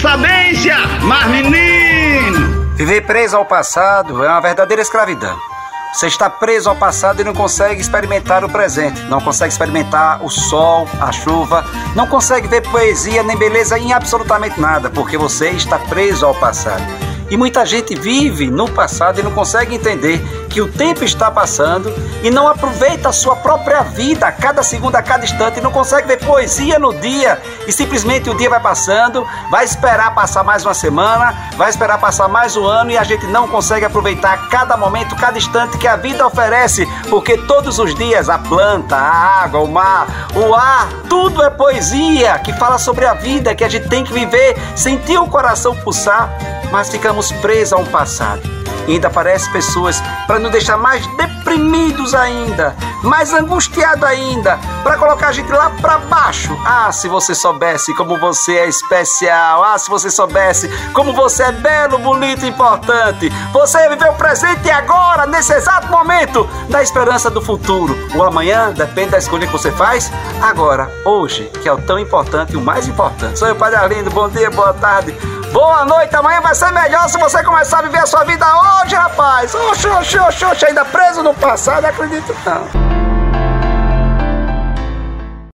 Ciência, mas menino! Viver preso ao passado é uma verdadeira escravidão. Você está preso ao passado e não consegue experimentar o presente, não consegue experimentar o sol, a chuva, não consegue ver poesia nem beleza em absolutamente nada, porque você está preso ao passado. E muita gente vive no passado e não consegue entender que o tempo está passando e não aproveita a sua própria vida. A cada segundo, a cada instante, não consegue ver poesia no dia. E simplesmente o dia vai passando, vai esperar passar mais uma semana, vai esperar passar mais um ano e a gente não consegue aproveitar cada momento, cada instante que a vida oferece, porque todos os dias a planta, a água, o mar, o ar, tudo é poesia que fala sobre a vida que a gente tem que viver, sentir o coração pulsar mas ficamos presos a um passado. Ainda aparecem pessoas para nos deixar mais deprimidos ainda, mais angustiado ainda, para colocar a gente lá para baixo. Ah, se você soubesse como você é especial, ah, se você soubesse como você é belo, bonito e importante. Você viveu o presente agora, nesse exato momento, da esperança do futuro. O amanhã depende da escolha que você faz. Agora, hoje, que é o tão importante e o mais importante. Sou eu, Padre Arlindo. Bom dia, boa tarde. Boa noite, amanhã vai ser melhor se você começar a viver a sua vida hoje, rapaz. Oxe, oxe, oxe, oxe, ainda preso no passado, acredito não.